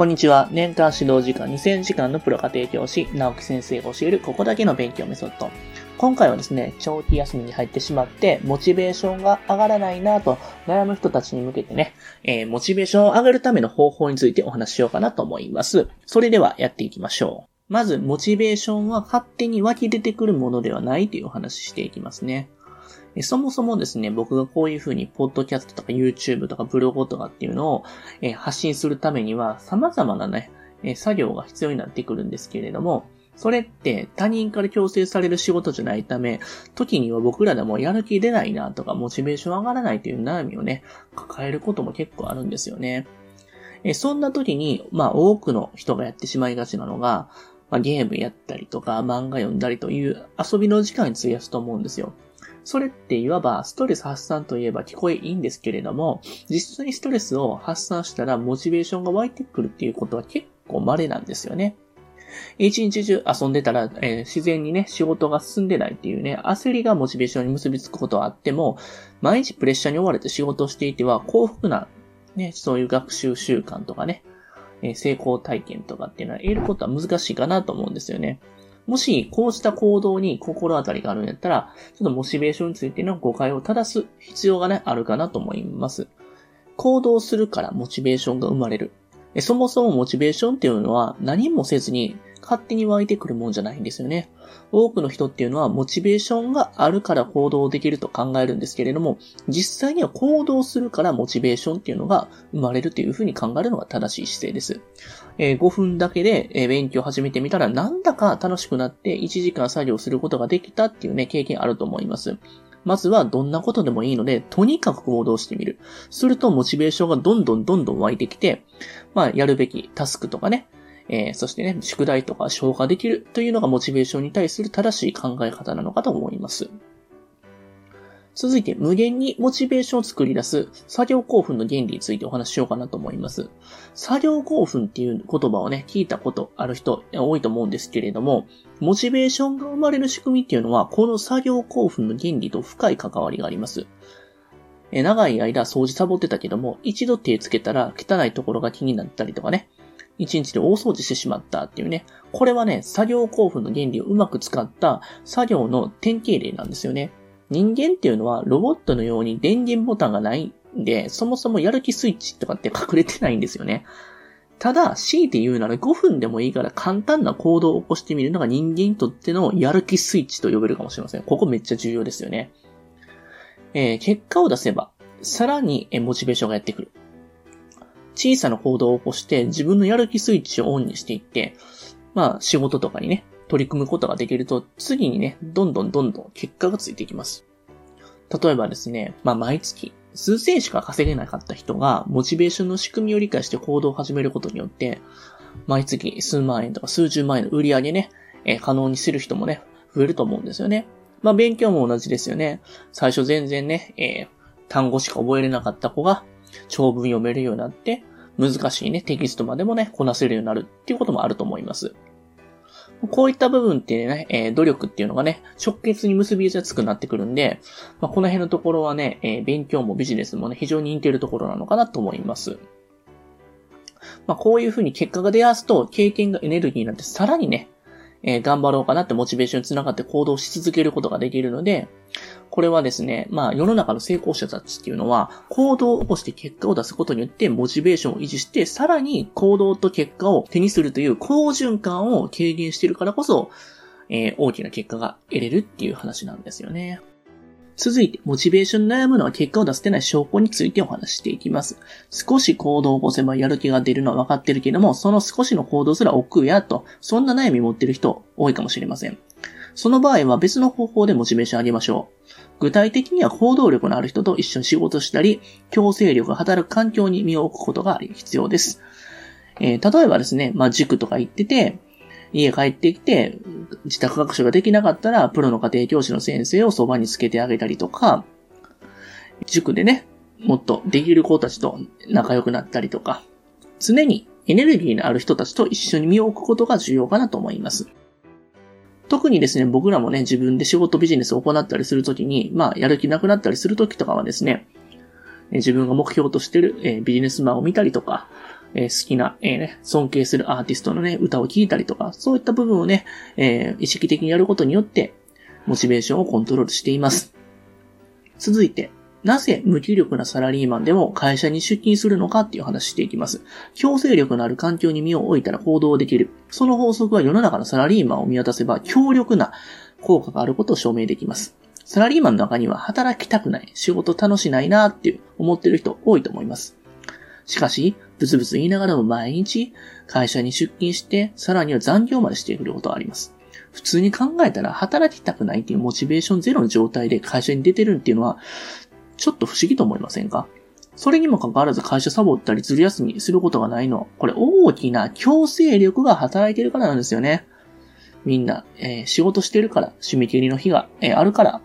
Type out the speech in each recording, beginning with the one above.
こんにちは。年間指導時間2000時間のプロ家庭教師、直木先生が教えるここだけの勉強メソッド。今回はですね、長期休みに入ってしまって、モチベーションが上がらないなと悩む人たちに向けてね、えー、モチベーションを上げるための方法についてお話ししようかなと思います。それではやっていきましょう。まず、モチベーションは勝手に湧き出てくるものではないというお話ししていきますね。そもそもですね、僕がこういうふうに、ポッドキャストとか YouTube とかブログとかっていうのを、え発信するためには、様々なね、え作業が必要になってくるんですけれども、それって他人から強制される仕事じゃないため、時には僕らでもやる気出ないなとか、モチベーション上がらないという悩みをね、抱えることも結構あるんですよね。えそんな時に、まあ多くの人がやってしまいがちなのが、まあ、ゲームやったりとか漫画読んだりという遊びの時間に費やすと思うんですよ。それっていわばストレス発散といえば聞こえいいんですけれども、実際にストレスを発散したらモチベーションが湧いてくるっていうことは結構稀なんですよね。一日中遊んでたら、えー、自然にね、仕事が進んでないっていうね、焦りがモチベーションに結びつくことはあっても、毎日プレッシャーに追われて仕事をしていては幸福な、ね、そういう学習習慣とかね、えー、成功体験とかっていうのは得ることは難しいかなと思うんですよね。もし、こうした行動に心当たりがあるんやったら、ちょっとモチベーションについての誤解を正す必要がね、あるかなと思います。行動するからモチベーションが生まれる。そもそもモチベーションっていうのは何もせずに勝手に湧いてくるもんじゃないんですよね。多くの人っていうのはモチベーションがあるから行動できると考えるんですけれども、実際には行動するからモチベーションっていうのが生まれるというふうに考えるのが正しい姿勢です。えー、5分だけで、勉強を始めてみたらなんだか楽しくなって1時間作業することができたっていうね、経験あると思います。まずはどんなことでもいいので、とにかく行動してみる。するとモチベーションがどんどんどんどん湧いてきて、まあやるべきタスクとかね、えー、そしてね、宿題とか消化できるというのがモチベーションに対する正しい考え方なのかと思います。続いて、無限にモチベーションを作り出す作業興奮の原理についてお話ししようかなと思います。作業興奮っていう言葉をね、聞いたことある人多いと思うんですけれども、モチベーションが生まれる仕組みっていうのは、この作業興奮の原理と深い関わりがあります。長い間掃除サボってたけども、一度手つけたら汚いところが気になったりとかね、一日で大掃除してしまったっていうね。これはね、作業興奮の原理をうまく使った作業の典型例なんですよね。人間っていうのはロボットのように電源ボタンがないんで、そもそもやる気スイッチとかって隠れてないんですよね。ただ、強いて言うなら5分でもいいから簡単な行動を起こしてみるのが人間にとってのやる気スイッチと呼べるかもしれません。ここめっちゃ重要ですよね。えー、結果を出せば、さらにモチベーションがやってくる。小さな行動を起こして自分のやる気スイッチをオンにしていって、まあ仕事とかにね、取り組むことができると、次にね、どんどんどんどん結果がついていきます。例えばですね、まあ毎月、数千しか稼げなかった人が、モチベーションの仕組みを理解して行動を始めることによって、毎月数万円とか数十万円の売り上げね、えー、可能にする人もね、増えると思うんですよね。まあ勉強も同じですよね。最初全然ね、えー、単語しか覚えれなかった子が、長文読めるようになって、難しいね、テキストまでもね、こなせるようになるっていうこともあると思います。こういった部分ってね、えー、努力っていうのがね、直結に結びやすくなってくるんで、まあ、この辺のところはね、えー、勉強もビジネスもね、非常に似てるところなのかなと思います。まあ、こういうふうに結果が出やすと、経験がエネルギーになってさらにね、えー、頑張ろうかなってモチベーションにつながって行動し続けることができるので、これはですね、まあ世の中の成功者たちっていうのは、行動を起こして結果を出すことによってモチベーションを維持して、さらに行動と結果を手にするという好循環を軽減しているからこそ、えー、大きな結果が得れるっていう話なんですよね。続いて、モチベーションに悩むのは結果を出せてない証拠についてお話していきます。少し行動を起こせばやる気が出るのは分かってるけども、その少しの行動すら億劫やと、そんな悩みを持ってる人多いかもしれません。その場合は別の方法でモチベーションを上げましょう。具体的には行動力のある人と一緒に仕事したり、強制力が働く環境に身を置くことが必要です。えー、例えばですね、まあ、塾とか行ってて、家帰ってきて、自宅学習ができなかったら、プロの家庭教師の先生をそばにつけてあげたりとか、塾でね、もっとできる子たちと仲良くなったりとか、常にエネルギーのある人たちと一緒に身を置くことが重要かなと思います。特にですね、僕らもね、自分で仕事ビジネスを行ったりするときに、まあ、やる気なくなったりするときとかはですね、自分が目標としてる、えビジネスマンを見たりとか、えー、好きな、えー、ね、尊敬するアーティストのね、歌を聴いたりとか、そういった部分をね、えー、意識的にやることによって、モチベーションをコントロールしています。続いて、なぜ無気力なサラリーマンでも会社に出勤するのかっていう話していきます。強制力のある環境に身を置いたら行動できる。その法則は世の中のサラリーマンを見渡せば強力な効果があることを証明できます。サラリーマンの中には働きたくない、仕事楽しないなーって思ってる人多いと思います。しかし、ブツブツ言いながらも毎日会社に出勤して、さらには残業までしてくることがあります。普通に考えたら働きたくないっていうモチベーションゼロの状態で会社に出てるっていうのは、ちょっと不思議と思いませんか？それにもかかわらず会社サボったりずる休みすることがないの、これ大きな強制力が働いてるからなんですよね。みんな、えー、仕事してるから、締め切りの日が、えー、あるから、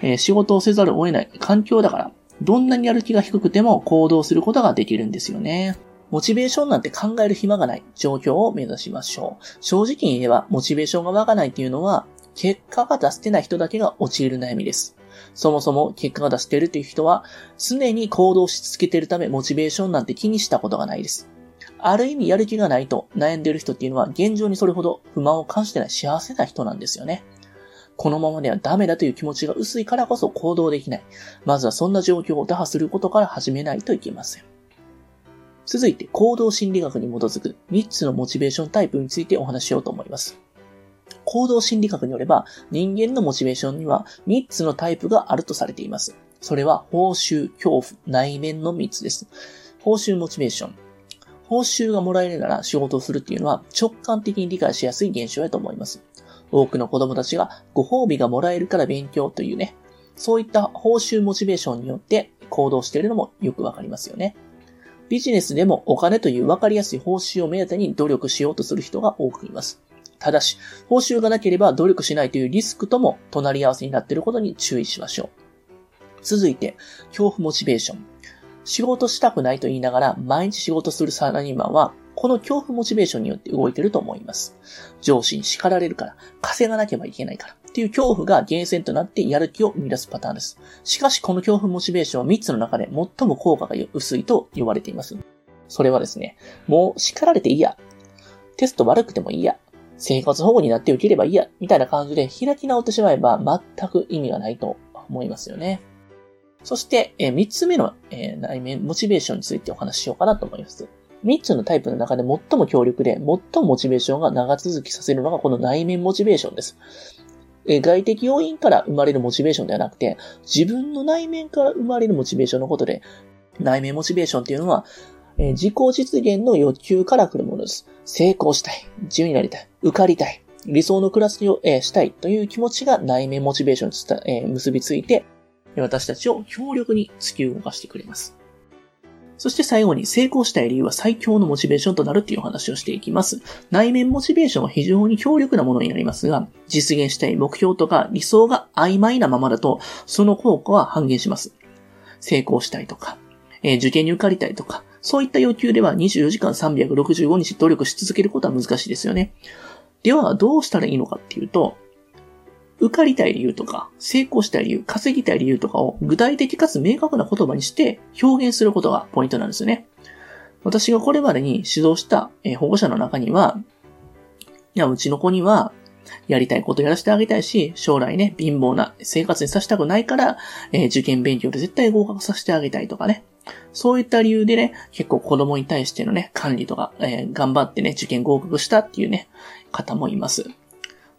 えー、仕事をせざるを得ない環境だから、どんなにやる気が低くても行動することができるんですよね。モチベーションなんて考える暇がない状況を目指しましょう。正直に言えば、モチベーションが湧かないっていうのは、結果が出せない人だけが陥る悩みです。そもそも結果が出しているという人は、常に行動し続けているため、モチベーションなんて気にしたことがないです。ある意味やる気がないと悩んでいる人っていうのは、現状にそれほど不満を感じてない幸せな人なんですよね。このままではダメだという気持ちが薄いからこそ行動できない。まずはそんな状況を打破することから始めないといけません。続いて行動心理学に基づく3つのモチベーションタイプについてお話ししようと思います。行動心理学によれば、人間のモチベーションには3つのタイプがあるとされています。それは、報酬、恐怖、内面の3つです。報酬モチベーション。報酬がもらえるなら仕事をするっていうのは直感的に理解しやすい現象やと思います。多くの子供たちがご褒美がもらえるから勉強というね、そういった報酬モチベーションによって行動しているのもよくわかりますよね。ビジネスでもお金というわかりやすい報酬を目当てに努力しようとする人が多くいます。ただし、報酬がなければ努力しないというリスクとも隣り合わせになっていることに注意しましょう。続いて、恐怖モチベーション。仕事したくないと言いながら毎日仕事するサラリーマンは、この恐怖モチベーションによって動いてると思います。上司に叱られるから、稼がなければいけないから、っていう恐怖が源泉となってやる気を生み出すパターンです。しかし、この恐怖モチベーションは3つの中で最も効果が薄いと言われています。それはですね、もう叱られていいや。テスト悪くてもいいや。生活保護になって受ければいいや、みたいな感じで開き直ってしまえば全く意味がないと思いますよね。そして、え3つ目の、え内面、モチベーションについてお話ししようかなと思います。3つのタイプの中で最も強力で、最もモチベーションが長続きさせるのがこの内面モチベーションです。外的要因から生まれるモチベーションではなくて、自分の内面から生まれるモチベーションのことで、内面モチベーションっていうのは、自己実現の欲求から来るものです。成功したい。自由になりたい。受かりたい。理想の暮らしを、したいという気持ちが内面モチベーションに、結びついて、私たちを強力に突き動かしてくれます。そして最後に成功したい理由は最強のモチベーションとなるっていうお話をしていきます。内面モチベーションは非常に強力なものになりますが、実現したい目標とか理想が曖昧なままだと、その効果は半減します。成功したいとか、えー、受験に受かりたいとか、そういった要求では24時間365日努力し続けることは難しいですよね。では、どうしたらいいのかっていうと、受かりたい理由とか、成功したい理由、稼ぎたい理由とかを具体的かつ明確な言葉にして表現することがポイントなんですよね。私がこれまでに指導した保護者の中には、いや、うちの子には、やりたいことやらせてあげたいし、将来ね、貧乏な生活にさせたくないから、えー、受験勉強で絶対合格させてあげたいとかね。そういった理由でね、結構子供に対してのね、管理とか、えー、頑張ってね、受験合格したっていうね、方もいます。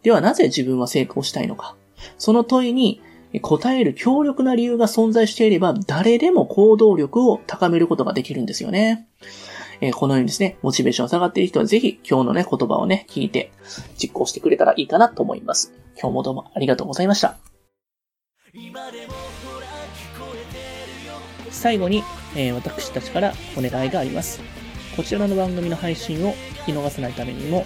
ではなぜ自分は成功したいのか。その問いに答える強力な理由が存在していれば、誰でも行動力を高めることができるんですよね。えー、このようにですね、モチベーション下がっている人はぜひ今日のね、言葉をね、聞いて実行してくれたらいいかなと思います。今日もどうもありがとうございました。最後に、えー、私たちからお願いがあります。こちらの番組の配信を聞き逃さないためにも、